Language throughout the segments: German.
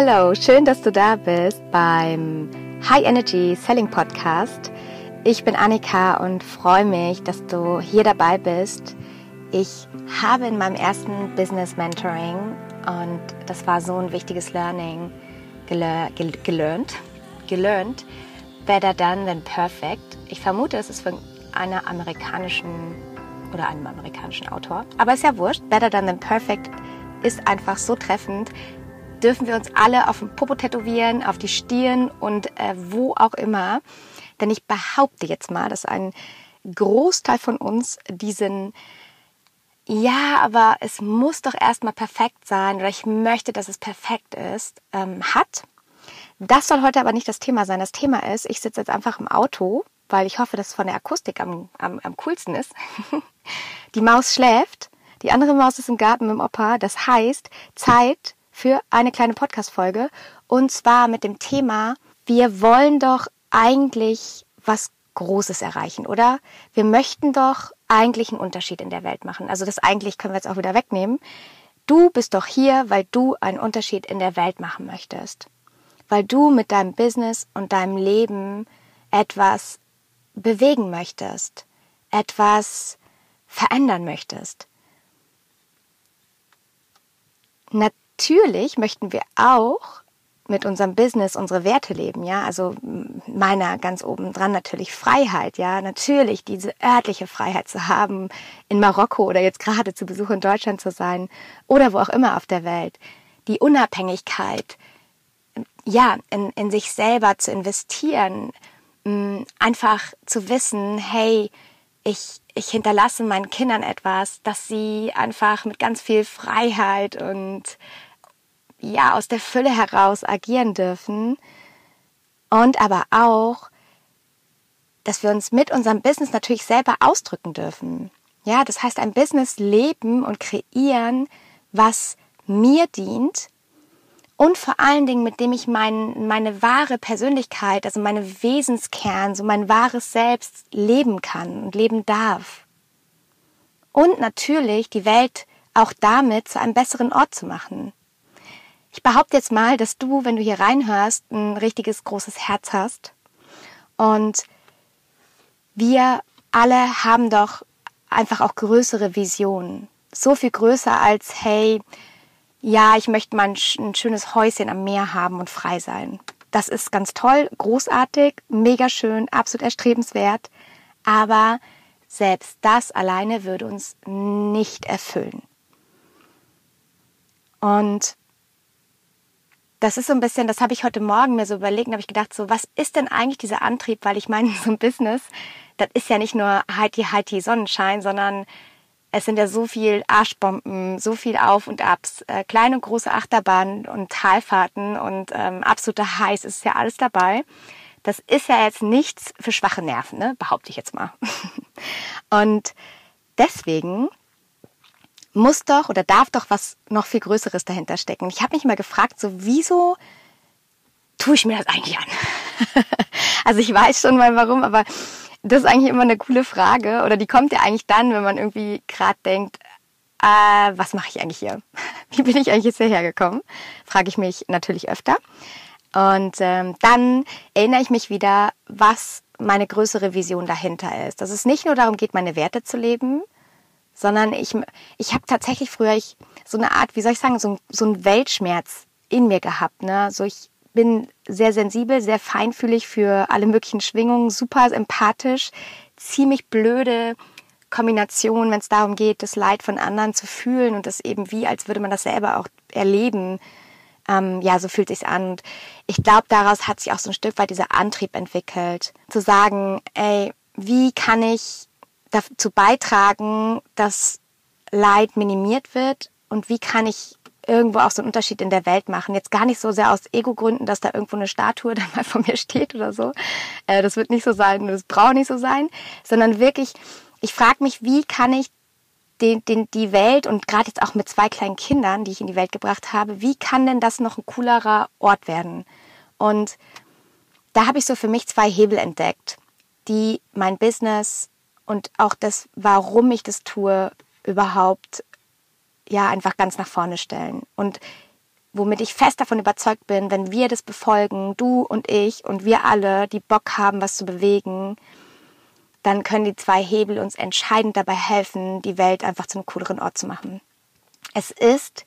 Hallo, schön, dass du da bist beim High Energy Selling Podcast. Ich bin Annika und freue mich, dass du hier dabei bist. Ich habe in meinem ersten Business Mentoring und das war so ein wichtiges Learning geler gel gelernt, gelernt, better done than perfect. Ich vermute, es ist von einer amerikanischen oder einem amerikanischen Autor, aber ist ja wurscht. Better done than perfect ist einfach so treffend. Dürfen wir uns alle auf den Popo tätowieren, auf die Stirn und äh, wo auch immer. Denn ich behaupte jetzt mal, dass ein Großteil von uns diesen ja, aber es muss doch erstmal perfekt sein oder ich möchte, dass es perfekt ist, ähm, hat. Das soll heute aber nicht das Thema sein. Das Thema ist, ich sitze jetzt einfach im Auto, weil ich hoffe, dass es von der Akustik am, am, am coolsten ist. die Maus schläft, die andere Maus ist im Garten mit dem Opa. Das heißt, Zeit für eine kleine Podcast-Folge und zwar mit dem Thema, wir wollen doch eigentlich was Großes erreichen, oder? Wir möchten doch eigentlich einen Unterschied in der Welt machen. Also das eigentlich können wir jetzt auch wieder wegnehmen. Du bist doch hier, weil du einen Unterschied in der Welt machen möchtest. Weil du mit deinem Business und deinem Leben etwas bewegen möchtest, etwas verändern möchtest. Natürlich möchten wir auch mit unserem Business unsere Werte leben, ja, also meiner ganz oben dran natürlich Freiheit, ja, natürlich diese örtliche Freiheit zu haben, in Marokko oder jetzt gerade zu Besuch in Deutschland zu sein oder wo auch immer auf der Welt, die Unabhängigkeit, ja, in, in sich selber zu investieren, einfach zu wissen, hey, ich, ich hinterlasse meinen Kindern etwas, dass sie einfach mit ganz viel Freiheit und ja aus der Fülle heraus agieren dürfen und aber auch, dass wir uns mit unserem Business natürlich selber ausdrücken dürfen. Ja, das heißt ein Business leben und kreieren, was mir dient und vor allen Dingen, mit dem ich mein, meine wahre Persönlichkeit, also meine Wesenskern, so mein wahres Selbst leben kann und leben darf. Und natürlich die Welt auch damit zu einem besseren Ort zu machen. Ich behaupte jetzt mal, dass du, wenn du hier reinhörst, ein richtiges großes Herz hast. Und wir alle haben doch einfach auch größere Visionen. So viel größer als, hey, ja, ich möchte mal ein, ein schönes Häuschen am Meer haben und frei sein. Das ist ganz toll, großartig, mega schön, absolut erstrebenswert. Aber selbst das alleine würde uns nicht erfüllen. Und das ist so ein bisschen, das habe ich heute Morgen mir so überlegt und habe ich gedacht, so, was ist denn eigentlich dieser Antrieb? Weil ich meine, so ein Business, das ist ja nicht nur Heidi Heidi Sonnenschein, sondern es sind ja so viel Arschbomben, so viel Auf und Abs, äh, kleine und große Achterbahnen und Talfahrten und ähm, absoluter Heiß ist ja alles dabei. Das ist ja jetzt nichts für schwache Nerven, ne? behaupte ich jetzt mal. und deswegen muss doch oder darf doch was noch viel Größeres dahinter stecken. Ich habe mich mal gefragt, so wieso tue ich mir das eigentlich an? also ich weiß schon mal warum, aber das ist eigentlich immer eine coole Frage oder die kommt ja eigentlich dann, wenn man irgendwie gerade denkt, äh, was mache ich eigentlich hier? Wie bin ich eigentlich jetzt hierher gekommen? Frage ich mich natürlich öfter. Und ähm, dann erinnere ich mich wieder, was meine größere Vision dahinter ist. Dass es nicht nur darum geht, meine Werte zu leben, sondern ich, ich habe tatsächlich früher ich, so eine Art, wie soll ich sagen, so, so einen Weltschmerz in mir gehabt. Ne? So ich bin sehr sensibel, sehr feinfühlig für alle möglichen Schwingungen, super empathisch, ziemlich blöde Kombination, wenn es darum geht, das Leid von anderen zu fühlen und das eben wie, als würde man das selber auch erleben. Ähm, ja, so fühlt sich's an. Und ich glaube, daraus hat sich auch so ein Stück weit dieser Antrieb entwickelt, zu sagen, ey, wie kann ich dazu beitragen, dass Leid minimiert wird und wie kann ich irgendwo auch so einen Unterschied in der Welt machen. Jetzt gar nicht so sehr aus Ego-Gründen, dass da irgendwo eine Statue dann mal vor mir steht oder so. Äh, das wird nicht so sein, das braucht nicht so sein, sondern wirklich, ich frage mich, wie kann ich den, den, die Welt und gerade jetzt auch mit zwei kleinen Kindern, die ich in die Welt gebracht habe, wie kann denn das noch ein coolerer Ort werden? Und da habe ich so für mich zwei Hebel entdeckt, die mein Business und auch das, warum ich das tue, überhaupt ja einfach ganz nach vorne stellen. Und womit ich fest davon überzeugt bin, wenn wir das befolgen, du und ich und wir alle, die Bock haben, was zu bewegen, dann können die zwei Hebel uns entscheidend dabei helfen, die Welt einfach zu einem cooleren Ort zu machen. Es ist,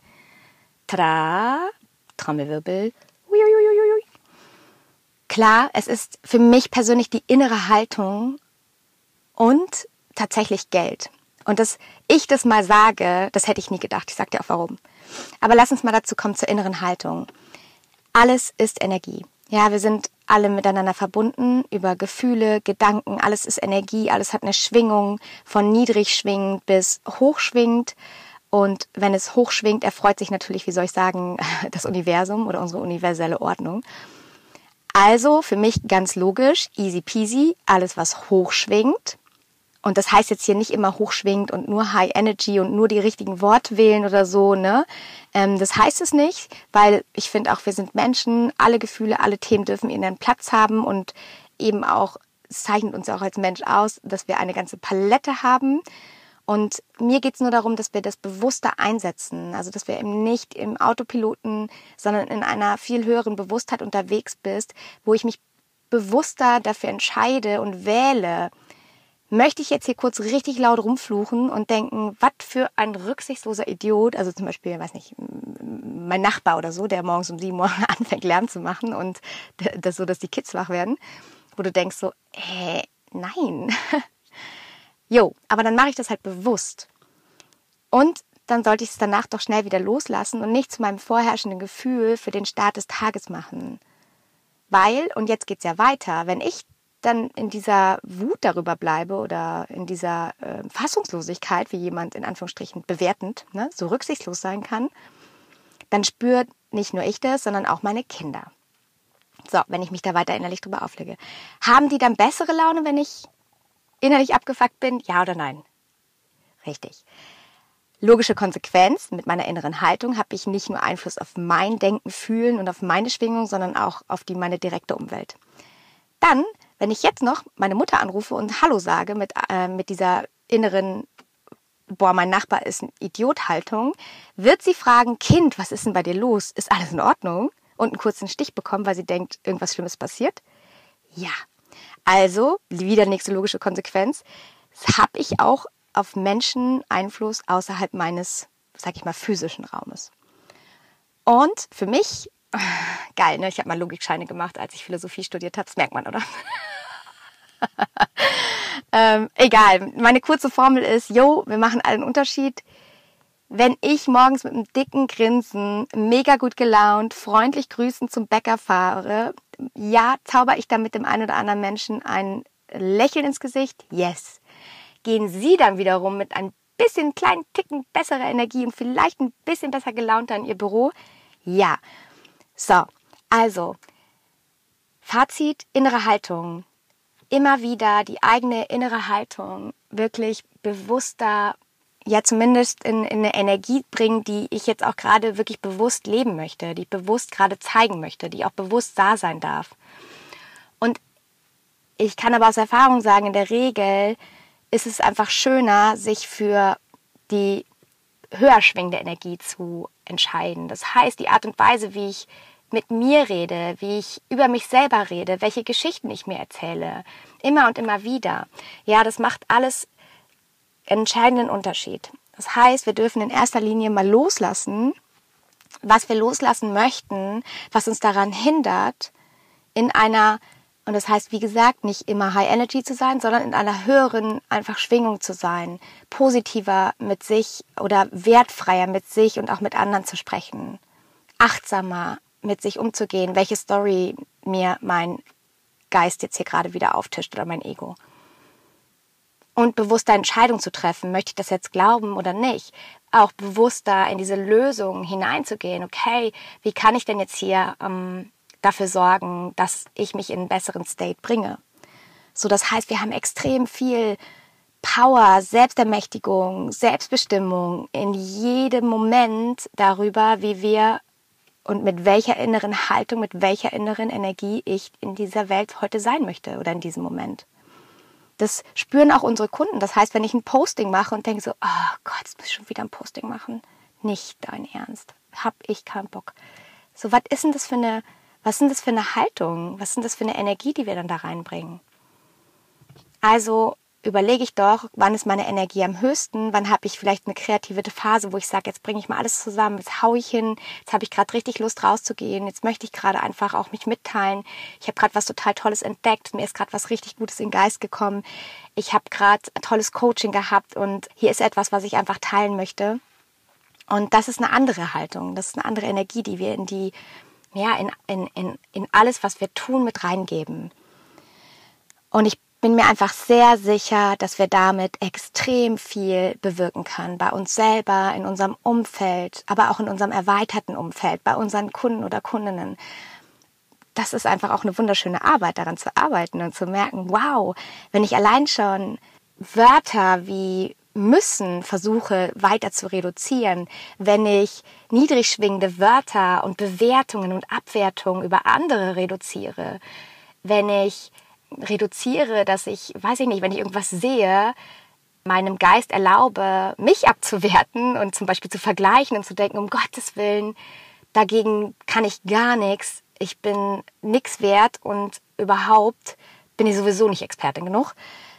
tada, Trommelwirbel, uiuiuiui. klar, es ist für mich persönlich die innere Haltung und tatsächlich Geld. Und dass ich das mal sage, das hätte ich nie gedacht. Ich sage dir auch warum. Aber lass uns mal dazu kommen zur inneren Haltung. Alles ist Energie. Ja, wir sind alle miteinander verbunden über Gefühle, Gedanken. Alles ist Energie. Alles hat eine Schwingung von niedrig schwingend bis hochschwingend. Und wenn es hochschwingt, erfreut sich natürlich, wie soll ich sagen, das Universum oder unsere universelle Ordnung. Also für mich ganz logisch, easy peasy, alles was hochschwingt, und das heißt jetzt hier nicht immer hochschwingt und nur High Energy und nur die richtigen Worte wählen oder so, ne? Ähm, das heißt es nicht, weil ich finde auch, wir sind Menschen, alle Gefühle, alle Themen dürfen ihren Platz haben und eben auch, es zeichnet uns auch als Mensch aus, dass wir eine ganze Palette haben. Und mir geht's nur darum, dass wir das bewusster einsetzen. Also dass wir eben nicht im Autopiloten, sondern in einer viel höheren Bewusstheit unterwegs bist, wo ich mich bewusster dafür entscheide und wähle, möchte ich jetzt hier kurz richtig laut rumfluchen und denken, was für ein rücksichtsloser Idiot, also zum Beispiel, weiß nicht, mein Nachbar oder so, der morgens um sieben Uhr anfängt Lärm zu machen und das so, dass die Kids wach werden, wo du denkst so, hä, nein. jo, aber dann mache ich das halt bewusst. Und dann sollte ich es danach doch schnell wieder loslassen und nicht zu meinem vorherrschenden Gefühl für den Start des Tages machen. Weil, und jetzt geht's ja weiter, wenn ich dann in dieser Wut darüber bleibe oder in dieser äh, Fassungslosigkeit, wie jemand in Anführungsstrichen bewertend, ne, so rücksichtslos sein kann, dann spürt nicht nur ich das, sondern auch meine Kinder. So, wenn ich mich da weiter innerlich drüber auflege. Haben die dann bessere Laune, wenn ich innerlich abgefuckt bin? Ja oder nein? Richtig. Logische Konsequenz, mit meiner inneren Haltung habe ich nicht nur Einfluss auf mein Denken, Fühlen und auf meine Schwingung, sondern auch auf die meine direkte Umwelt. Dann wenn ich jetzt noch meine Mutter anrufe und Hallo sage mit, äh, mit dieser inneren, boah, mein Nachbar ist ein Idiot-Haltung, wird sie fragen, Kind, was ist denn bei dir los? Ist alles in Ordnung? Und einen kurzen Stich bekommen, weil sie denkt, irgendwas Schlimmes passiert? Ja. Also, wieder nächste logische Konsequenz, habe ich auch auf Menschen Einfluss außerhalb meines, sag ich mal, physischen Raumes. Und für mich, geil, ne? Ich habe mal Logikscheine gemacht, als ich Philosophie studiert habe. Das merkt man, oder? ähm, egal. Meine kurze Formel ist, yo, wir machen einen Unterschied. Wenn ich morgens mit einem dicken Grinsen, mega gut gelaunt, freundlich grüßend zum Bäcker fahre, ja, zauber ich dann mit dem einen oder anderen Menschen ein Lächeln ins Gesicht? Yes. Gehen Sie dann wiederum mit ein bisschen kleinen Ticken besserer Energie und vielleicht ein bisschen besser gelaunt in Ihr Büro? Ja. So, also, Fazit, innere Haltung immer wieder die eigene innere Haltung wirklich bewusster, ja zumindest in, in eine Energie bringen, die ich jetzt auch gerade wirklich bewusst leben möchte, die ich bewusst gerade zeigen möchte, die auch bewusst da sein darf. Und ich kann aber aus Erfahrung sagen, in der Regel ist es einfach schöner, sich für die höher schwingende Energie zu entscheiden. Das heißt, die Art und Weise, wie ich mit mir rede, wie ich über mich selber rede, welche Geschichten ich mir erzähle, immer und immer wieder. Ja, das macht alles entscheidenden Unterschied. Das heißt, wir dürfen in erster Linie mal loslassen, was wir loslassen möchten, was uns daran hindert, in einer, und das heißt, wie gesagt, nicht immer High Energy zu sein, sondern in einer höheren einfach Schwingung zu sein, positiver mit sich oder wertfreier mit sich und auch mit anderen zu sprechen, achtsamer, mit sich umzugehen, welche Story mir mein Geist jetzt hier gerade wieder auftischt oder mein Ego. Und bewusster Entscheidung zu treffen, möchte ich das jetzt glauben oder nicht. Auch bewusster in diese Lösung hineinzugehen. Okay, wie kann ich denn jetzt hier ähm, dafür sorgen, dass ich mich in einen besseren State bringe? So, das heißt, wir haben extrem viel Power, Selbstermächtigung, Selbstbestimmung in jedem Moment darüber, wie wir und mit welcher inneren Haltung, mit welcher inneren Energie ich in dieser Welt heute sein möchte oder in diesem Moment. Das spüren auch unsere Kunden. Das heißt, wenn ich ein Posting mache und denke so, oh Gott, jetzt muss ich schon wieder ein Posting machen. Nicht dein Ernst. hab ich keinen Bock. So, was ist denn das für eine, was sind das für eine Haltung? Was sind das für eine Energie, die wir dann da reinbringen? Also überlege ich doch, wann ist meine Energie am höchsten, wann habe ich vielleicht eine kreative Phase, wo ich sage, jetzt bringe ich mal alles zusammen, jetzt hau ich hin, jetzt habe ich gerade richtig Lust rauszugehen, jetzt möchte ich gerade einfach auch mich mitteilen. Ich habe gerade was total Tolles entdeckt, mir ist gerade was richtig Gutes in den Geist gekommen. Ich habe gerade ein tolles Coaching gehabt und hier ist etwas, was ich einfach teilen möchte. Und das ist eine andere Haltung, das ist eine andere Energie, die wir in die, ja, in, in, in, in alles, was wir tun, mit reingeben. Und ich bin mir einfach sehr sicher, dass wir damit extrem viel bewirken können. Bei uns selber, in unserem Umfeld, aber auch in unserem erweiterten Umfeld, bei unseren Kunden oder Kundinnen. Das ist einfach auch eine wunderschöne Arbeit, daran zu arbeiten und zu merken, wow, wenn ich allein schon Wörter wie müssen versuche weiter zu reduzieren, wenn ich niedrig schwingende Wörter und Bewertungen und Abwertungen über andere reduziere, wenn ich reduziere, dass ich, weiß ich nicht, wenn ich irgendwas sehe, meinem Geist erlaube, mich abzuwerten und zum Beispiel zu vergleichen und zu denken, um Gottes Willen, dagegen kann ich gar nichts, ich bin nichts wert und überhaupt bin ich sowieso nicht Expertin genug.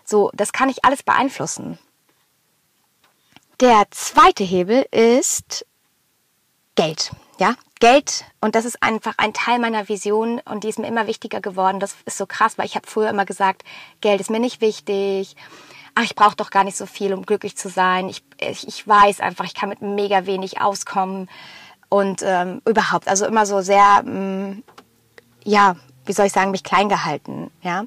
So, das kann ich alles beeinflussen. Der zweite Hebel ist Geld. Ja, Geld, und das ist einfach ein Teil meiner Vision und die ist mir immer wichtiger geworden. Das ist so krass, weil ich habe früher immer gesagt, Geld ist mir nicht wichtig. Ach, ich brauche doch gar nicht so viel, um glücklich zu sein. Ich, ich, ich weiß einfach, ich kann mit mega wenig auskommen. Und ähm, überhaupt, also immer so sehr, ähm, ja, wie soll ich sagen, mich klein gehalten. Ja.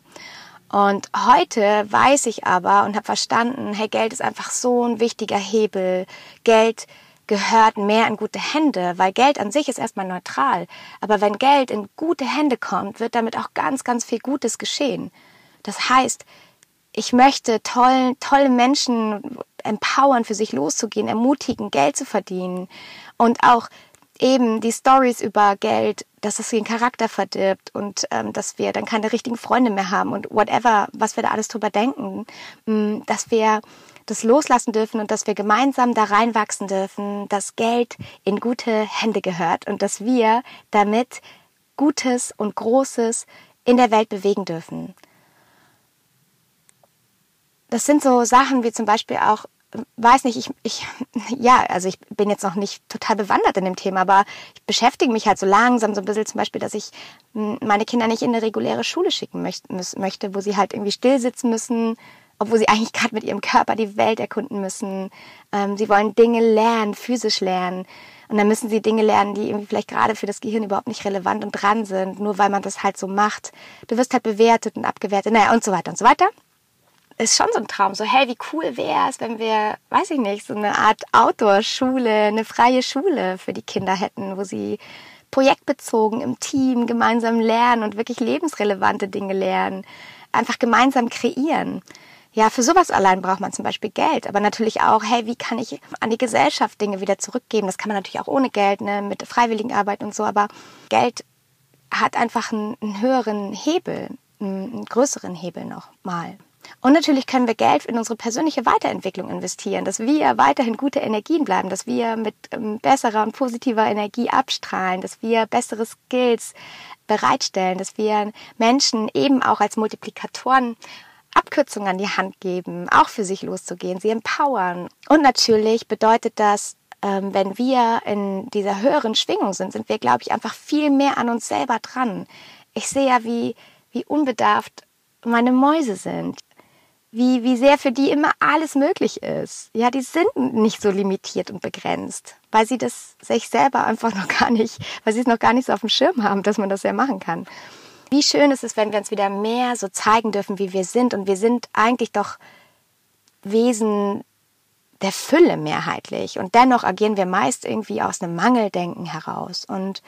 Und heute weiß ich aber und habe verstanden, hey, Geld ist einfach so ein wichtiger Hebel. Geld gehört mehr in gute Hände, weil Geld an sich ist erstmal neutral. Aber wenn Geld in gute Hände kommt, wird damit auch ganz, ganz viel Gutes geschehen. Das heißt, ich möchte toll, tolle Menschen empowern, für sich loszugehen, ermutigen, Geld zu verdienen und auch eben die Stories über Geld, dass es den Charakter verdirbt und ähm, dass wir dann keine richtigen Freunde mehr haben und whatever, was wir da alles drüber denken, mm, dass wir das loslassen dürfen und dass wir gemeinsam da reinwachsen dürfen, dass Geld in gute Hände gehört und dass wir damit Gutes und Großes in der Welt bewegen dürfen. Das sind so Sachen wie zum Beispiel auch, weiß nicht, ich, ich, ja, also ich bin jetzt noch nicht total bewandert in dem Thema, aber ich beschäftige mich halt so langsam so ein bisschen zum Beispiel, dass ich meine Kinder nicht in eine reguläre Schule schicken möchte, wo sie halt irgendwie still sitzen müssen, obwohl sie eigentlich gerade mit ihrem Körper die Welt erkunden müssen. Ähm, sie wollen Dinge lernen, physisch lernen. Und dann müssen sie Dinge lernen, die irgendwie vielleicht gerade für das Gehirn überhaupt nicht relevant und dran sind, nur weil man das halt so macht. Du wirst halt bewertet und abgewertet, naja, und so weiter und so weiter. Ist schon so ein Traum, so, hey, wie cool wäre es, wenn wir, weiß ich nicht, so eine Art Outdoor-Schule, eine freie Schule für die Kinder hätten, wo sie projektbezogen im Team gemeinsam lernen und wirklich lebensrelevante Dinge lernen, einfach gemeinsam kreieren. Ja, für sowas allein braucht man zum Beispiel Geld, aber natürlich auch, hey, wie kann ich an die Gesellschaft Dinge wieder zurückgeben? Das kann man natürlich auch ohne Geld, ne, mit Freiwilligenarbeit und so, aber Geld hat einfach einen, einen höheren Hebel, einen größeren Hebel nochmal. Und natürlich können wir Geld in unsere persönliche Weiterentwicklung investieren, dass wir weiterhin gute Energien bleiben, dass wir mit ähm, besserer und positiver Energie abstrahlen, dass wir bessere Skills bereitstellen, dass wir Menschen eben auch als Multiplikatoren Abkürzungen an die Hand geben, auch für sich loszugehen, sie empowern. Und natürlich bedeutet das, ähm, wenn wir in dieser höheren Schwingung sind, sind wir, glaube ich, einfach viel mehr an uns selber dran. Ich sehe ja, wie, wie unbedarft meine Mäuse sind. Wie, wie sehr für die immer alles möglich ist. Ja, die sind nicht so limitiert und begrenzt, weil sie das sich selber einfach noch gar nicht, weil sie es noch gar nicht so auf dem Schirm haben, dass man das ja machen kann. Wie schön ist es, wenn wir uns wieder mehr so zeigen dürfen, wie wir sind. Und wir sind eigentlich doch Wesen der Fülle mehrheitlich. Und dennoch agieren wir meist irgendwie aus einem Mangeldenken heraus. Und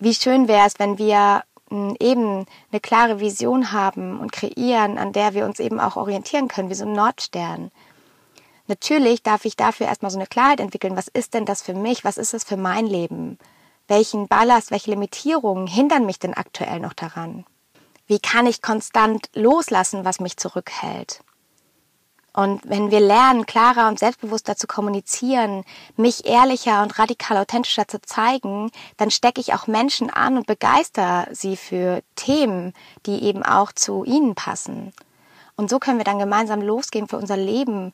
wie schön wäre es, wenn wir hm, eben eine klare Vision haben und kreieren, an der wir uns eben auch orientieren können, wie so ein Nordstern. Natürlich darf ich dafür erstmal so eine Klarheit entwickeln, was ist denn das für mich, was ist das für mein Leben? Welchen Ballast, welche Limitierungen hindern mich denn aktuell noch daran? Wie kann ich konstant loslassen, was mich zurückhält? Und wenn wir lernen, klarer und selbstbewusster zu kommunizieren, mich ehrlicher und radikal authentischer zu zeigen, dann stecke ich auch Menschen an und begeister sie für Themen, die eben auch zu ihnen passen. Und so können wir dann gemeinsam losgehen für unser Leben,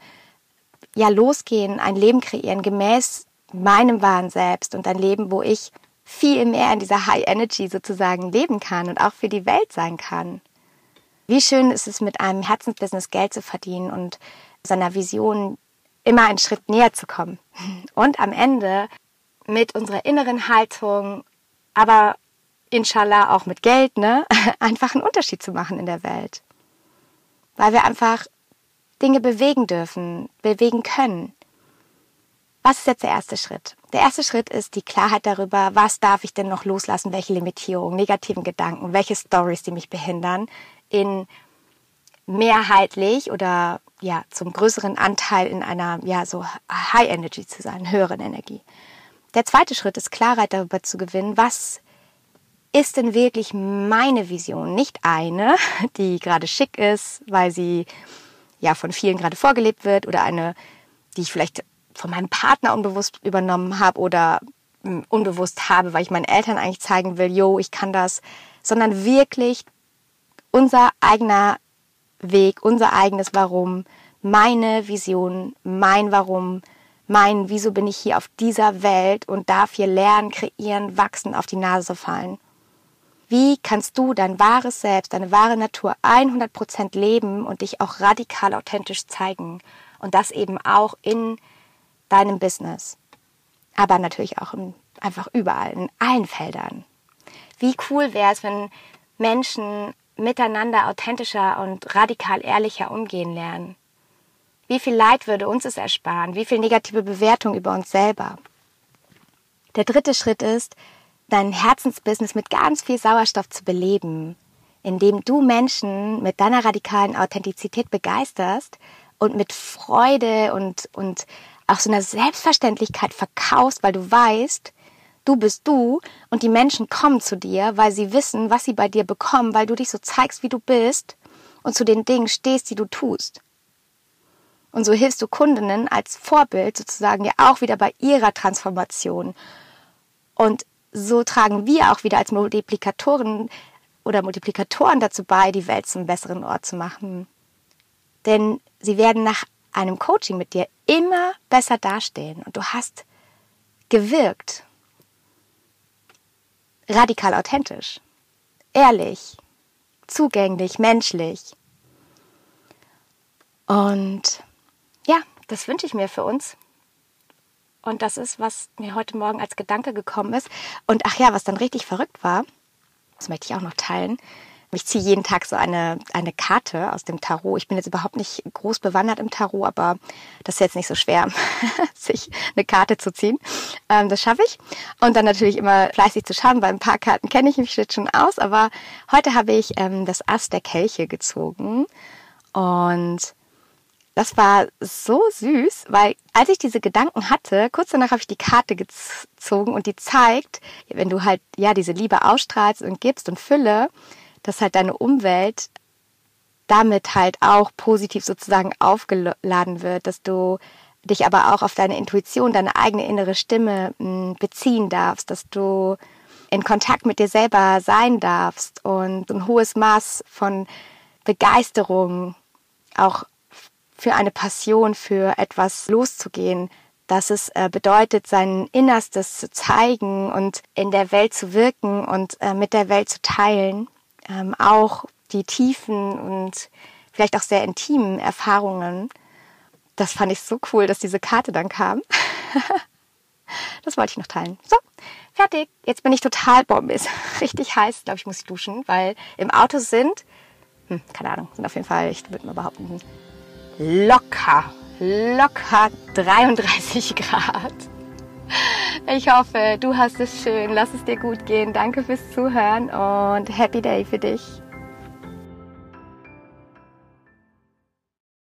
ja losgehen, ein Leben kreieren gemäß meinem wahren Selbst und ein Leben, wo ich viel mehr in dieser High Energy sozusagen leben kann und auch für die Welt sein kann. Wie schön ist es, mit einem Herzensbusiness Geld zu verdienen und seiner Vision immer einen Schritt näher zu kommen. Und am Ende mit unserer inneren Haltung, aber inshallah auch mit Geld, ne, einfach einen Unterschied zu machen in der Welt. Weil wir einfach Dinge bewegen dürfen, bewegen können. Was ist jetzt der erste Schritt? Der erste Schritt ist die Klarheit darüber, was darf ich denn noch loslassen, welche Limitierungen, negativen Gedanken, welche Stories, die mich behindern, in mehrheitlich oder ja zum größeren Anteil in einer ja so High Energy zu sein, höheren Energie. Der zweite Schritt ist Klarheit darüber zu gewinnen, was ist denn wirklich meine Vision, nicht eine, die gerade schick ist, weil sie ja von vielen gerade vorgelebt wird oder eine, die ich vielleicht von meinem Partner unbewusst übernommen habe oder hm, unbewusst habe, weil ich meinen Eltern eigentlich zeigen will, yo, ich kann das, sondern wirklich unser eigener Weg, unser eigenes Warum, meine Vision, mein Warum, mein Wieso bin ich hier auf dieser Welt und darf hier lernen, kreieren, wachsen, auf die Nase fallen. Wie kannst du dein wahres Selbst, deine wahre Natur 100% leben und dich auch radikal authentisch zeigen? Und das eben auch in deinem Business. Aber natürlich auch im, einfach überall, in allen Feldern. Wie cool wäre es, wenn Menschen miteinander authentischer und radikal ehrlicher umgehen lernen? Wie viel Leid würde uns es ersparen? Wie viel negative Bewertung über uns selber? Der dritte Schritt ist, dein Herzensbusiness mit ganz viel Sauerstoff zu beleben, indem du Menschen mit deiner radikalen Authentizität begeisterst und mit Freude und, und auch so einer Selbstverständlichkeit verkaufst, weil du weißt, du bist du und die Menschen kommen zu dir, weil sie wissen, was sie bei dir bekommen, weil du dich so zeigst, wie du bist und zu den Dingen stehst, die du tust. Und so hilfst du Kundinnen als Vorbild sozusagen ja auch wieder bei ihrer Transformation. Und so tragen wir auch wieder als Multiplikatoren oder Multiplikatoren dazu bei, die Welt zum besseren Ort zu machen. Denn sie werden nach einem Coaching mit dir immer besser dastehen und du hast gewirkt. Radikal authentisch, ehrlich, zugänglich, menschlich. Und ja, das wünsche ich mir für uns. Und das ist, was mir heute Morgen als Gedanke gekommen ist. Und ach ja, was dann richtig verrückt war, das möchte ich auch noch teilen. Ich ziehe jeden Tag so eine, eine Karte aus dem Tarot. Ich bin jetzt überhaupt nicht groß bewandert im Tarot, aber das ist jetzt nicht so schwer, sich eine Karte zu ziehen. Ähm, das schaffe ich. Und dann natürlich immer fleißig zu schauen, weil ein paar Karten kenne ich mich jetzt schon aus. Aber heute habe ich ähm, das Ass der Kelche gezogen. Und das war so süß, weil als ich diese Gedanken hatte, kurz danach habe ich die Karte gezogen und die zeigt, wenn du halt ja diese Liebe ausstrahlst und gibst und Fülle, dass halt deine Umwelt damit halt auch positiv sozusagen aufgeladen wird, dass du dich aber auch auf deine Intuition, deine eigene innere Stimme hm, beziehen darfst, dass du in Kontakt mit dir selber sein darfst und ein hohes Maß von Begeisterung auch für eine Passion, für etwas loszugehen, dass es äh, bedeutet, sein Innerstes zu zeigen und in der Welt zu wirken und äh, mit der Welt zu teilen ähm, auch die tiefen und vielleicht auch sehr intimen Erfahrungen. Das fand ich so cool, dass diese Karte dann kam. das wollte ich noch teilen. So, fertig. Jetzt bin ich total bombis. Richtig heiß, glaube ich, muss ich duschen, weil im Auto sind, hm, keine Ahnung, sind auf jeden Fall, ich würde mal behaupten, locker, locker 33 Grad. Ich hoffe, du hast es schön. Lass es dir gut gehen. Danke fürs Zuhören und Happy Day für dich.